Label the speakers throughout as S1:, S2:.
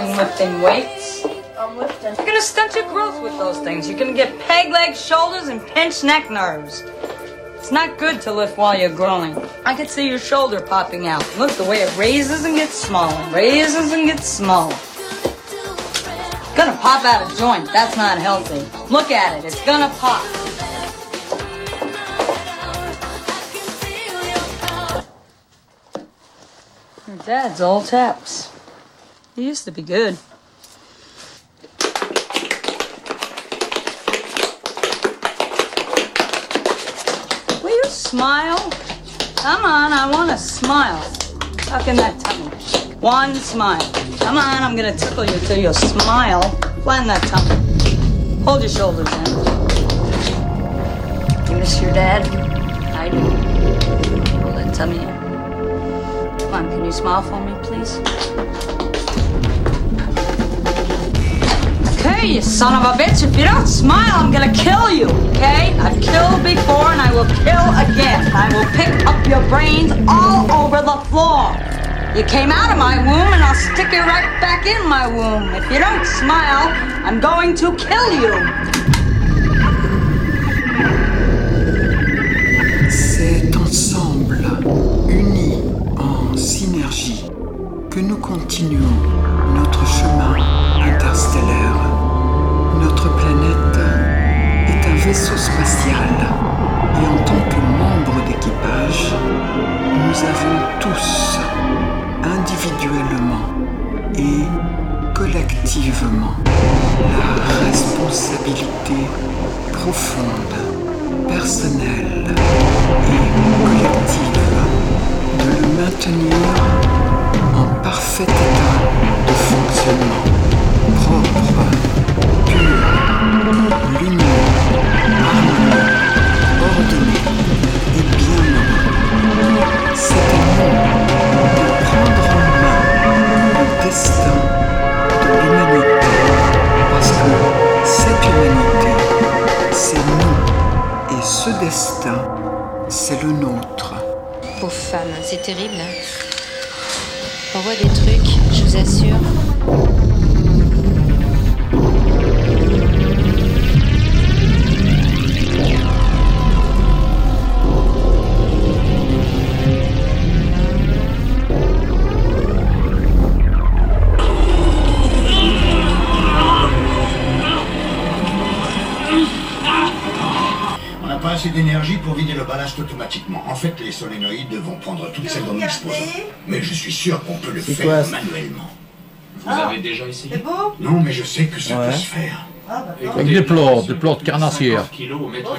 S1: doing lifting weights?
S2: I'm lifting.
S1: You're gonna stunt your growth with those things. You're gonna get peg leg shoulders and pinched neck nerves. It's not good to lift while you're growing. I can see your shoulder popping out. Look, the way it raises and gets smaller, raises and gets smaller. It's gonna pop out a joint. That's not healthy. Look at it. It's gonna pop. Your dad's all taps. He used to be good. Will you smile? Come on, I want to smile. Tuck in that tummy. One smile. Come on, I'm gonna tickle you till you smile. Flatten that tummy. Hold your shoulders in. You miss your dad? I do. Hold that tummy in. Come on, can you smile for me, Okay, you son of a bitch. If you don't smile, I'm gonna kill you, okay? I've killed before and I will kill again. I will pick up your brains all over the floor. You came out of my womb and I'll stick you right back in my womb. If you don't smile, I'm going to kill you.
S3: C'est ensemble, unis en synergie, que nous continuons notre chemin interstellaire. Notre planète est un vaisseau spatial. Et en tant que membres d'équipage, nous avons tous, individuellement et collectivement, la responsabilité profonde, personnelle et collective de le maintenir en parfait état de fonctionnement, propre, L'union, l'argent, ordonné, et bien c'est bon de prendre en main le destin de l'humanité. Parce que cette humanité, c'est nous. Et ce destin, c'est le nôtre.
S4: Aux femmes, c'est terrible. On voit des trucs, je vous assure.
S5: Automatiquement. En fait, les solénoïdes vont prendre toutes celles dont nous disposons. Mais je suis sûr qu'on peut le faire
S6: quoi,
S5: manuellement.
S7: Vous avez déjà essayé
S2: beau?
S5: Non, mais je sais que ça
S6: Ouais.
S5: peut se faire.
S2: Ah, bah,
S7: Écoutez,
S6: Avec des des plots de carnassière.
S7: 50 kilos au mètre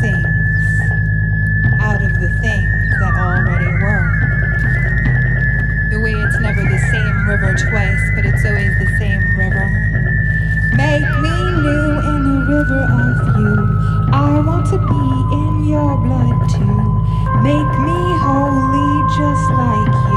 S2: things out of the things that already were. The way it's never the same river twice, but it's always the same river. Make me new in the river of you. I want to be in your blood too. Make me holy just like you.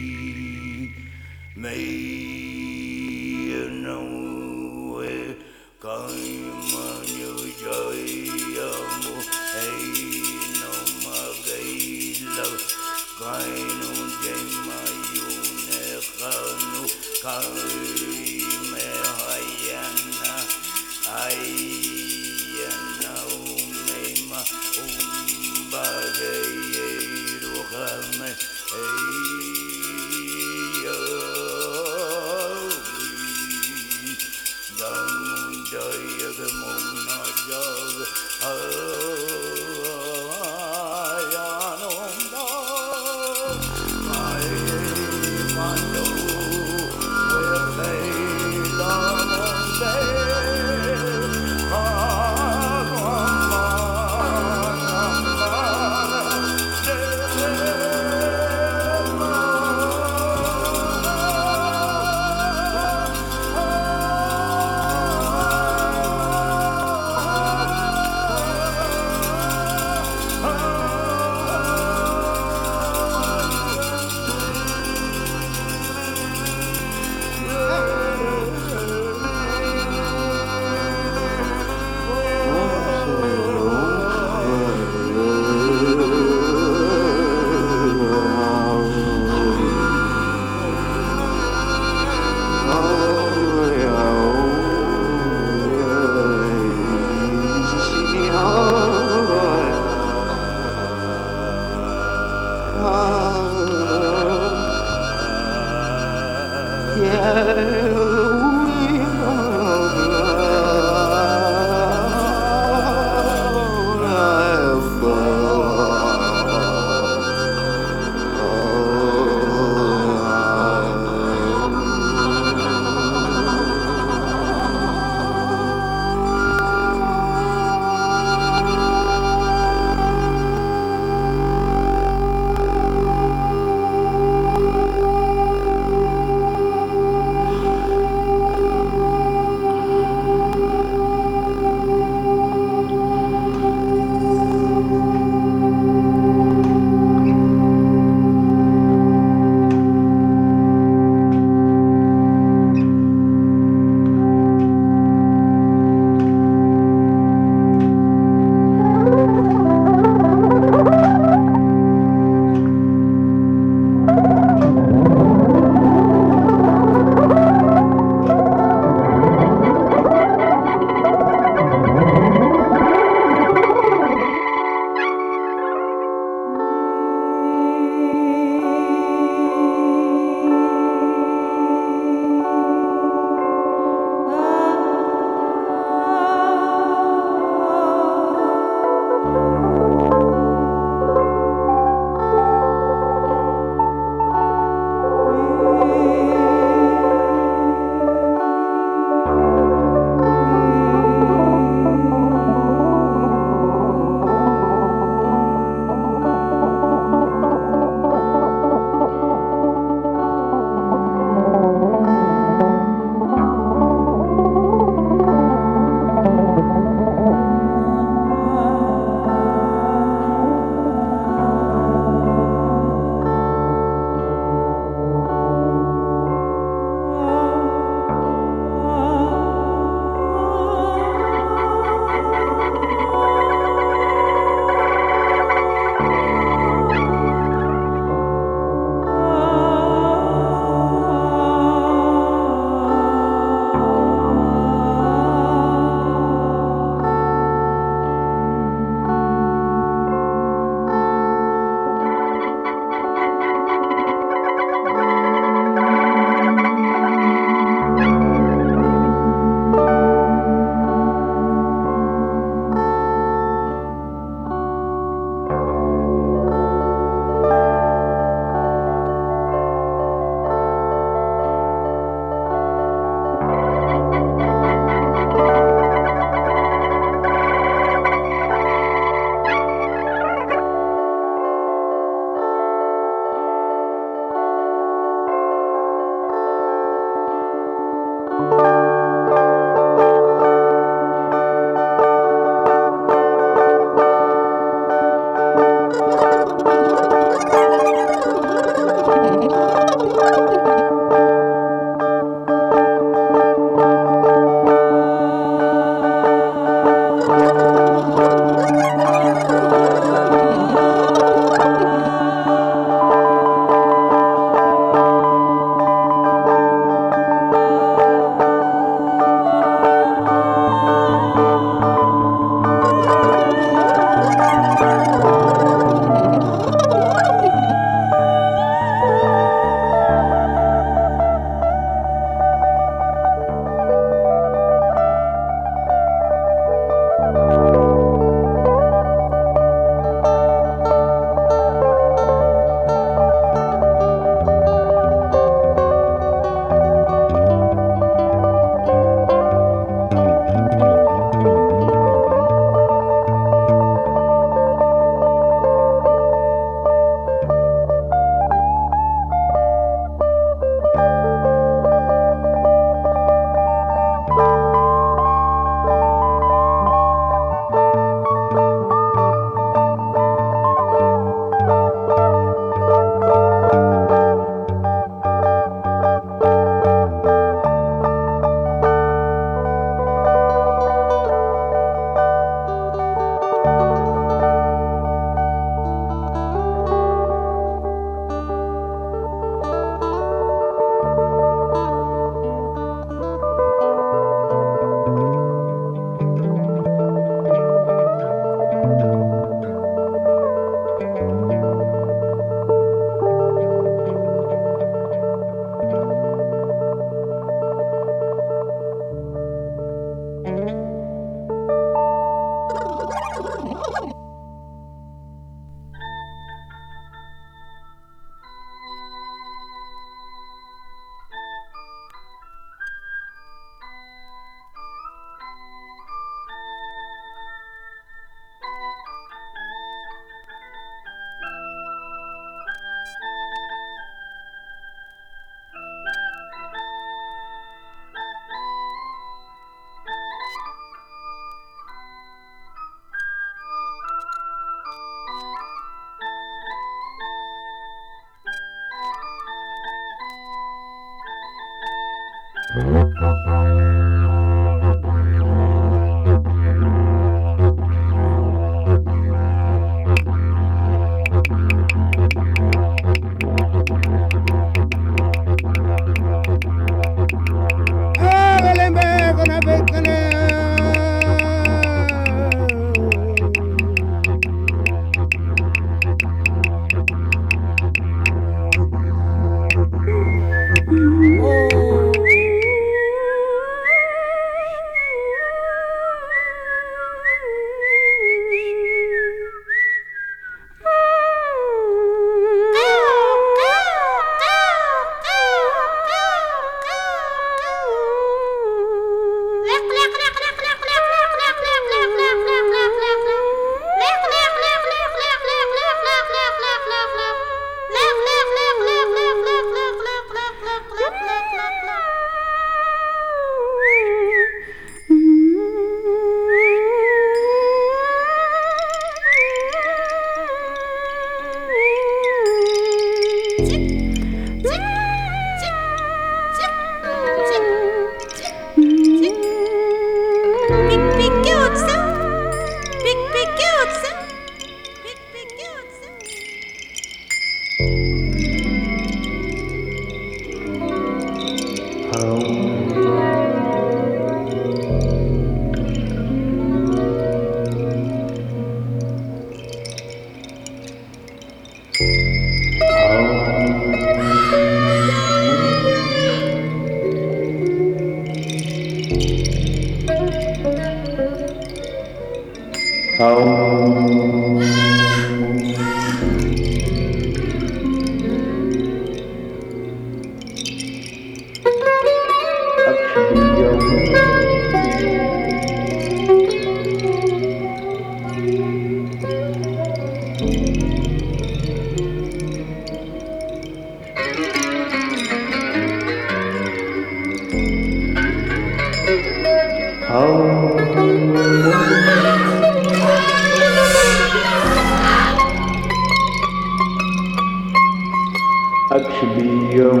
S6: Akshbiyam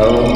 S6: Oh.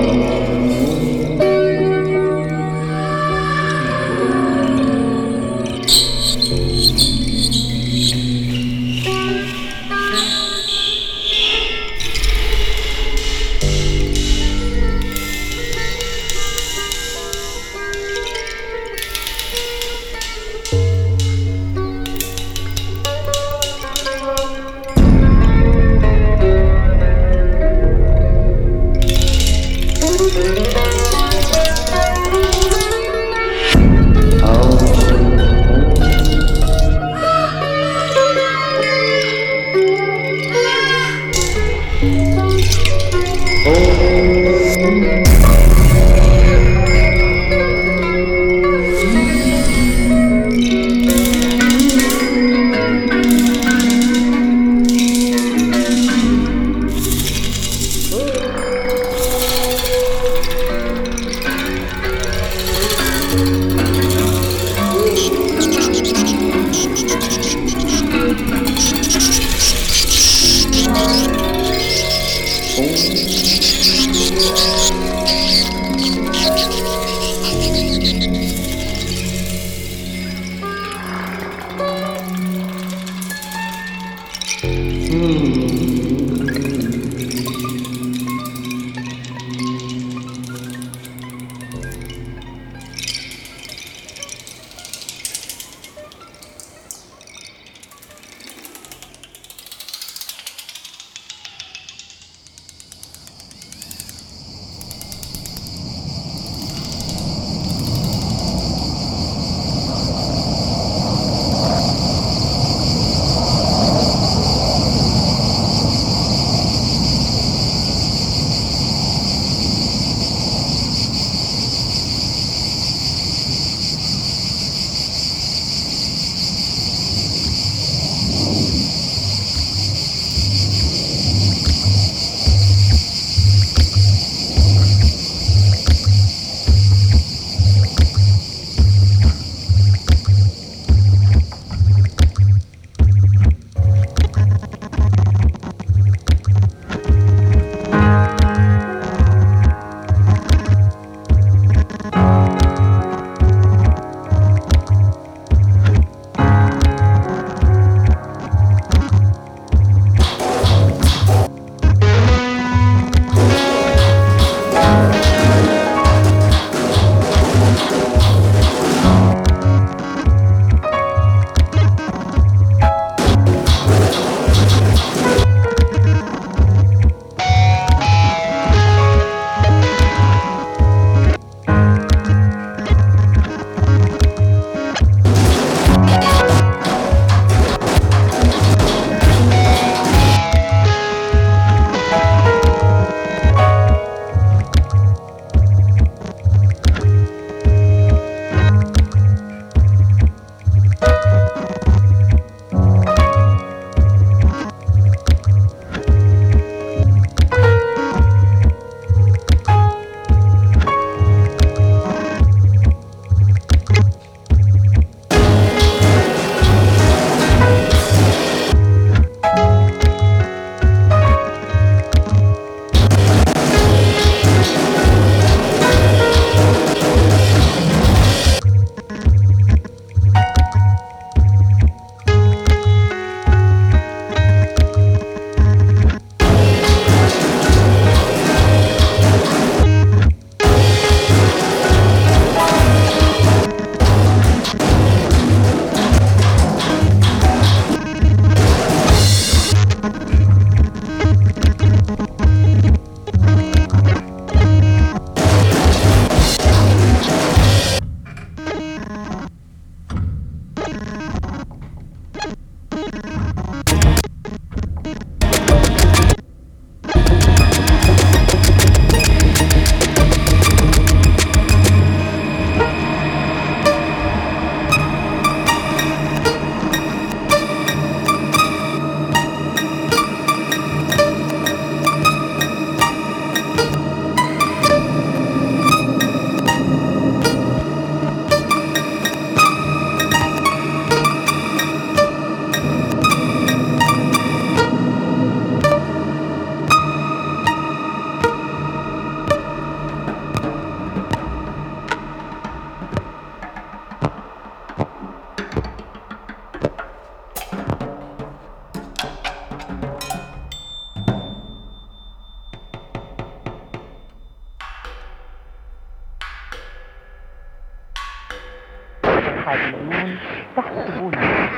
S6: خالدون تحسبونه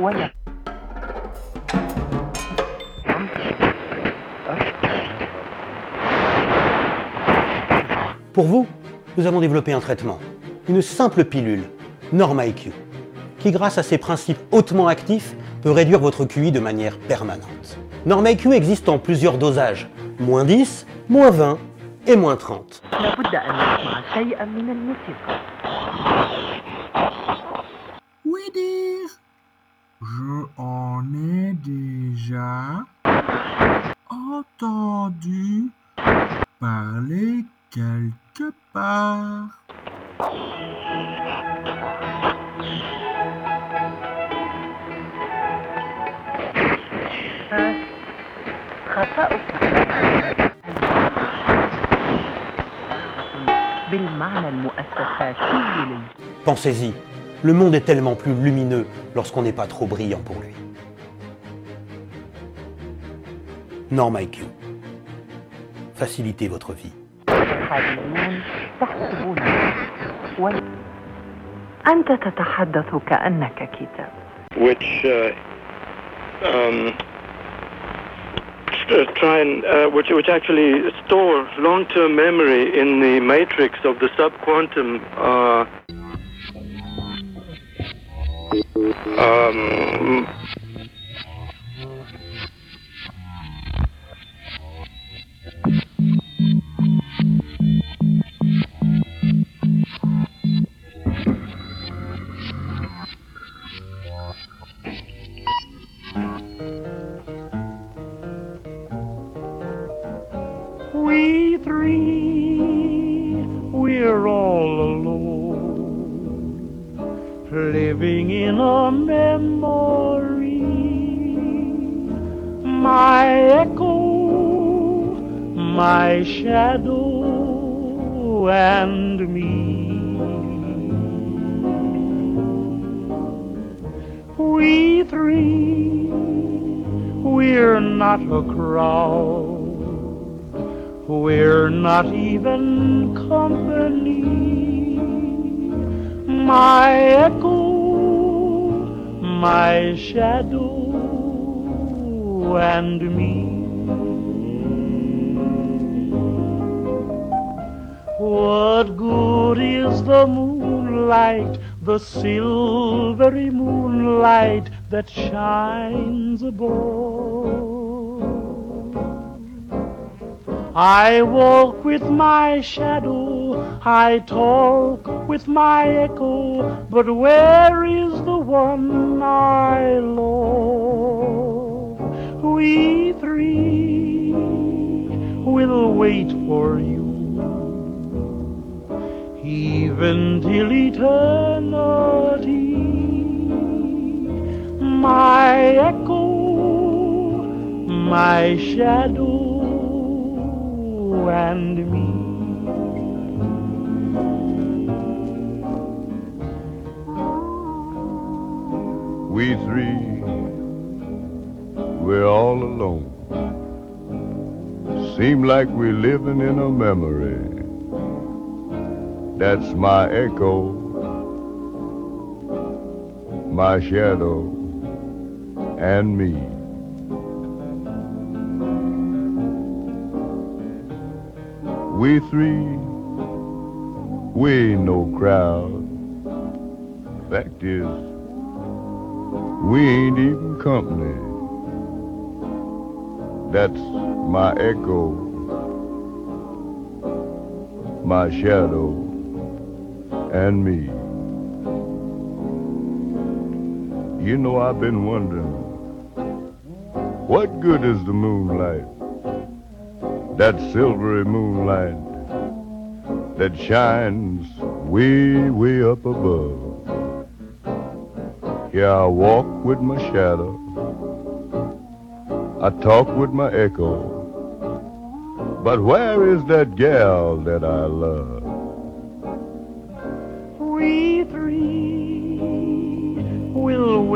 S6: ولا
S8: Pour vous, nous avons développé un traitement, une simple pilule, Norma IQ, qui grâce à ses principes hautement actifs peut réduire votre QI de manière permanente. Norma IQ existe en plusieurs dosages, moins 10, moins 20 et moins 30.
S9: entendu parler quelque part.
S8: Pensez-y, le monde est tellement plus lumineux lorsqu'on n'est pas trop brillant pour lui. Norma IQ. Facilitez votre vie.
S6: خالدون تحسبونه ولا أنت تتحدث كأنك كتاب
S10: which uh, um, st- try and uh, which which actually store long-term memory in the matrix of the subquantum uh, um,
S11: shadow, and me. We three, we're not a crowd. We're not even company. My echo, my shadow, and me. What good is the moonlight, the silvery moonlight that shines above? I walk with my shadow, I talk with my echo, but where is the one I love? We three will wait for you, even till eternity. My echo, my shadow, and me.
S12: We three, we're all alone. Seem like we're living in a memory. That's my echo, my shadow, and me. We three, we ain't no crowd. Fact is, we ain't even company. That's my echo, my shadow, and me. You know, I've been wondering, what good is the moonlight? That silvery moonlight that shines way, way up above. Here I walk with my shadow. I talk with my echo. But where is that gal that I love?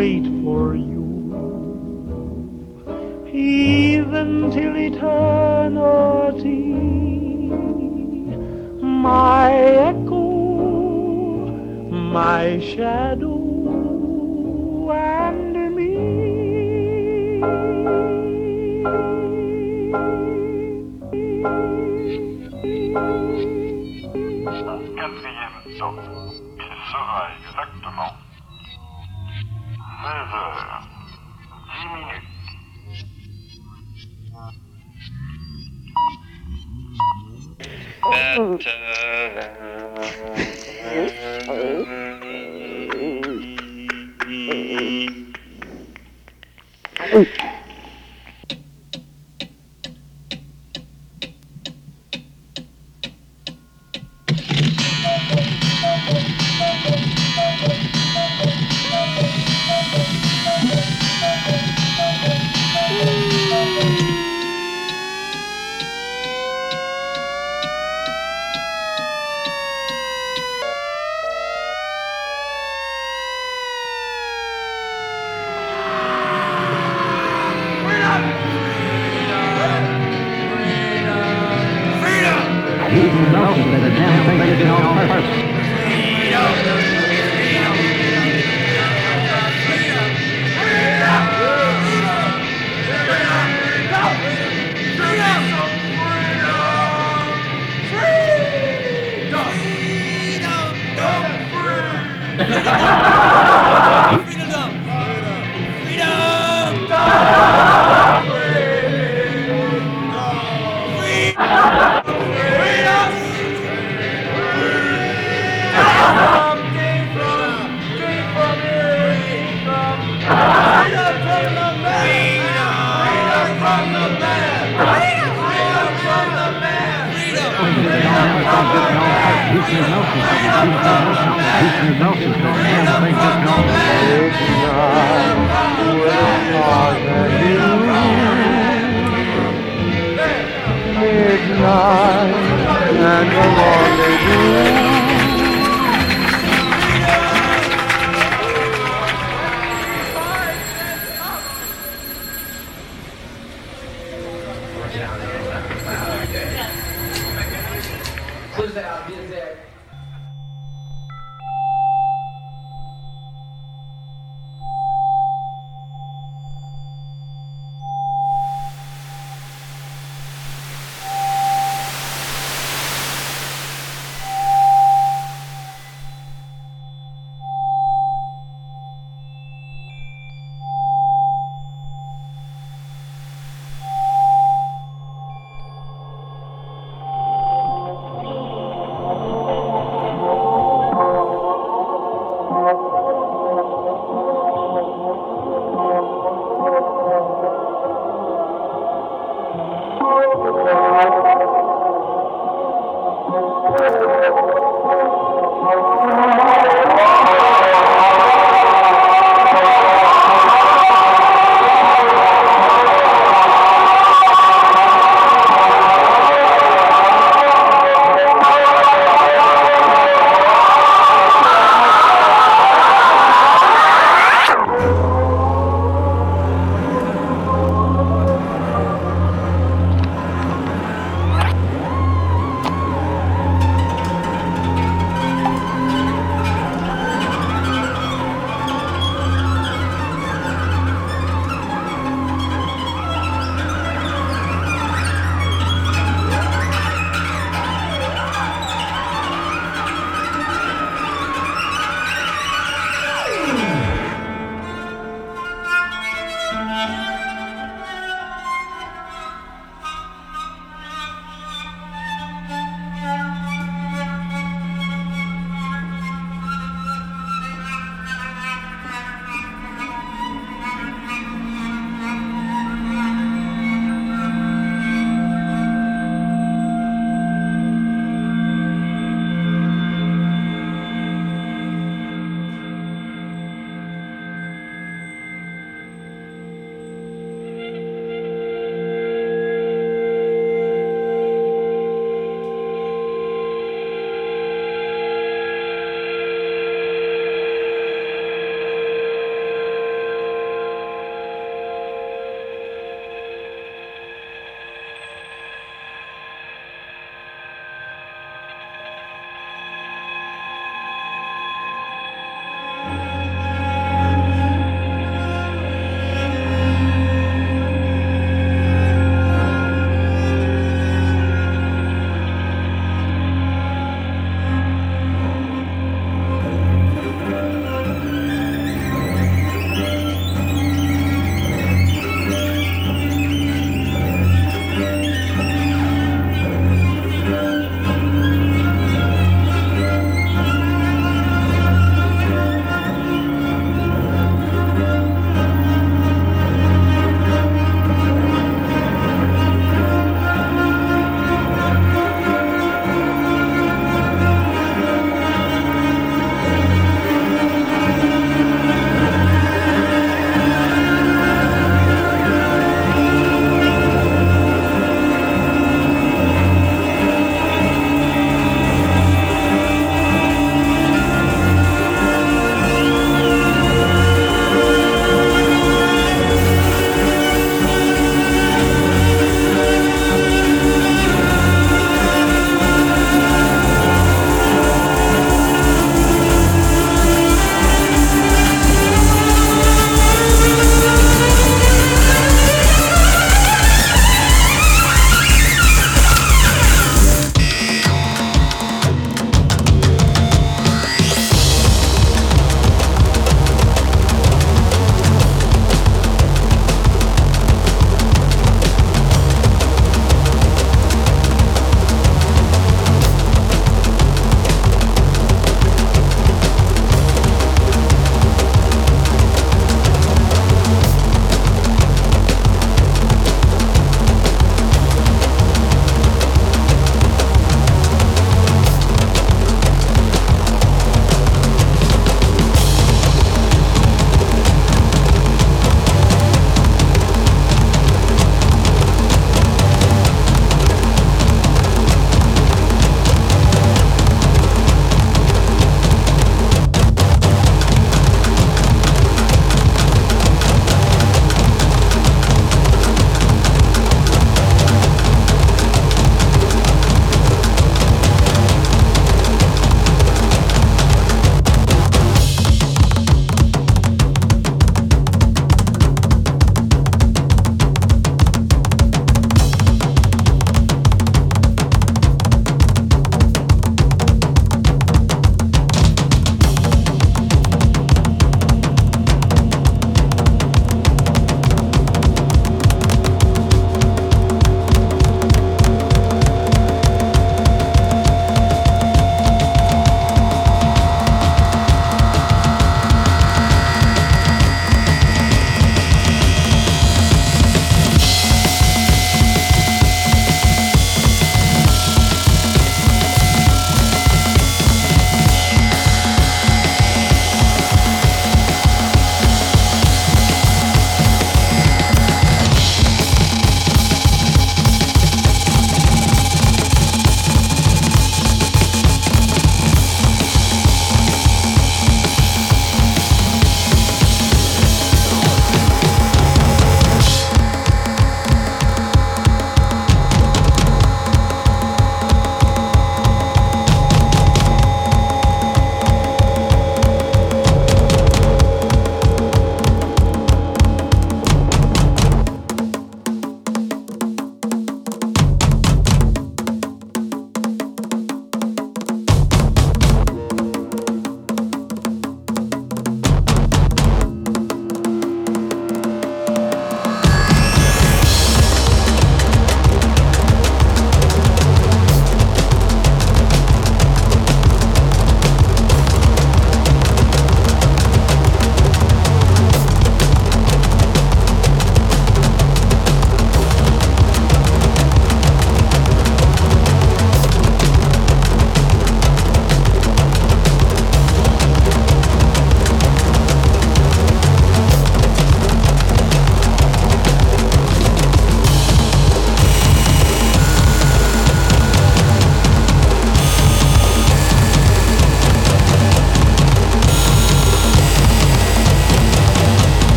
S11: Wait for you, even till eternity. My echo, my shadow and me.
S13: Quatrième sorte. Il sera
S3: Ooh.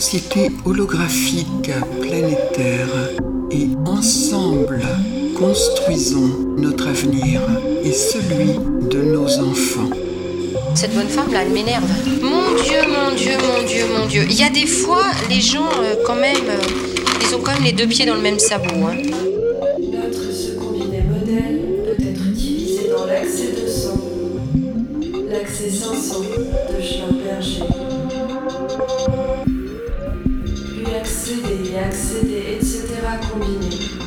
S3: société holographique planétaire et ensemble construisons notre avenir et celui de nos enfants.
S4: Cette bonne femme-là, elle m'énerve. Mon Dieu, mon Dieu, mon Dieu, mon Dieu. Il y a des fois, les gens, euh, quand même, euh, ils ont quand même les deux pieds dans le même sabot. Hein.
S14: Notre modèle peut être divisé dans l'accès 200, l'accès 500 de Schumberger. accéder, etc. combiné.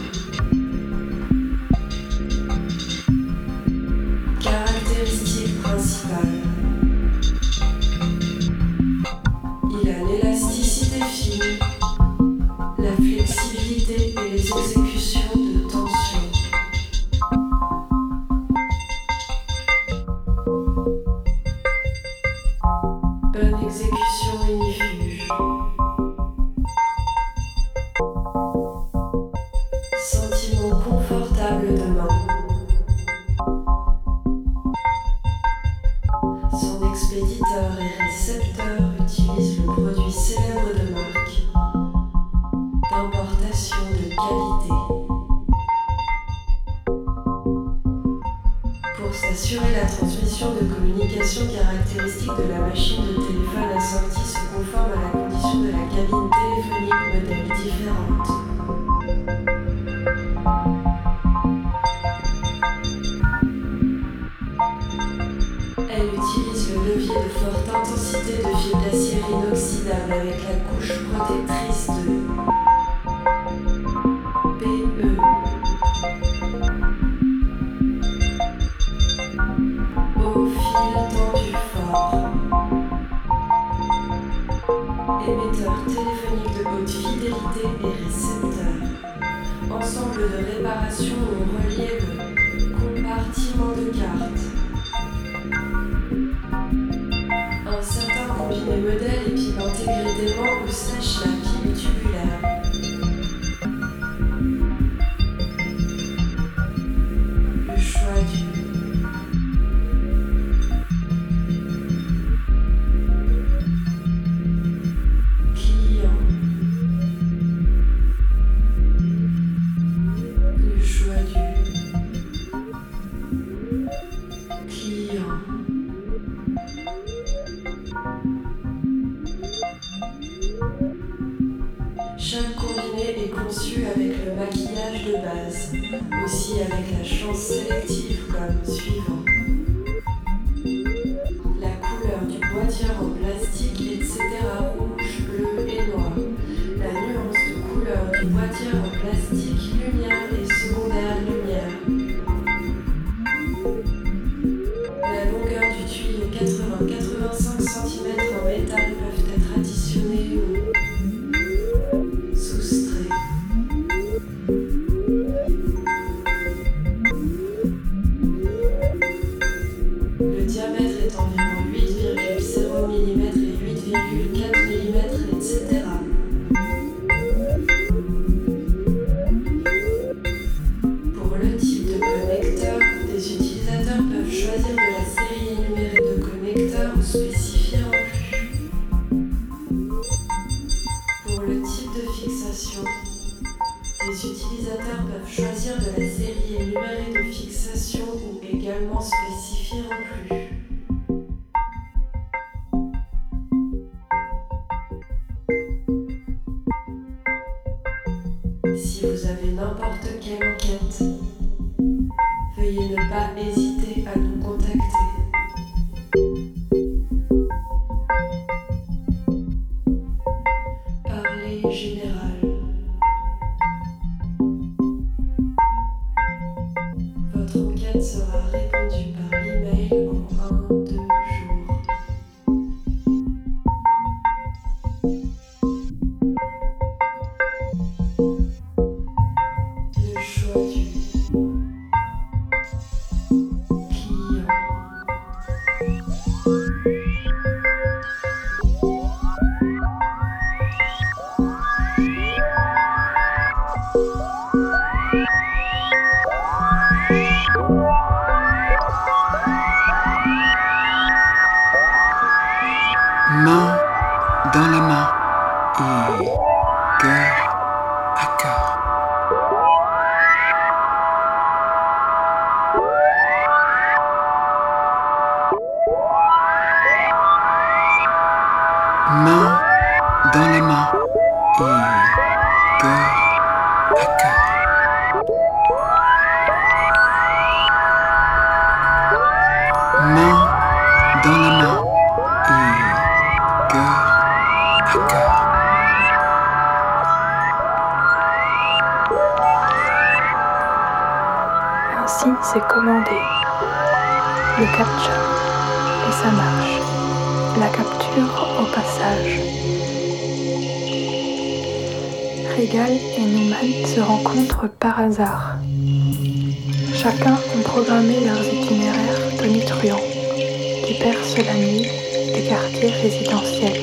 S15: Qui percent la nuit des quartiers résidentiels.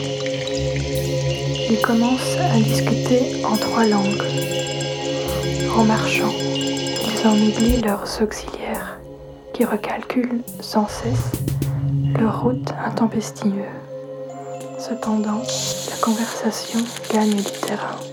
S15: Ils commencent à discuter en trois langues. En marchant, ils en oublient leurs auxiliaires qui recalculent sans cesse leur route intempestiveuse. Cependant, la conversation gagne du terrain.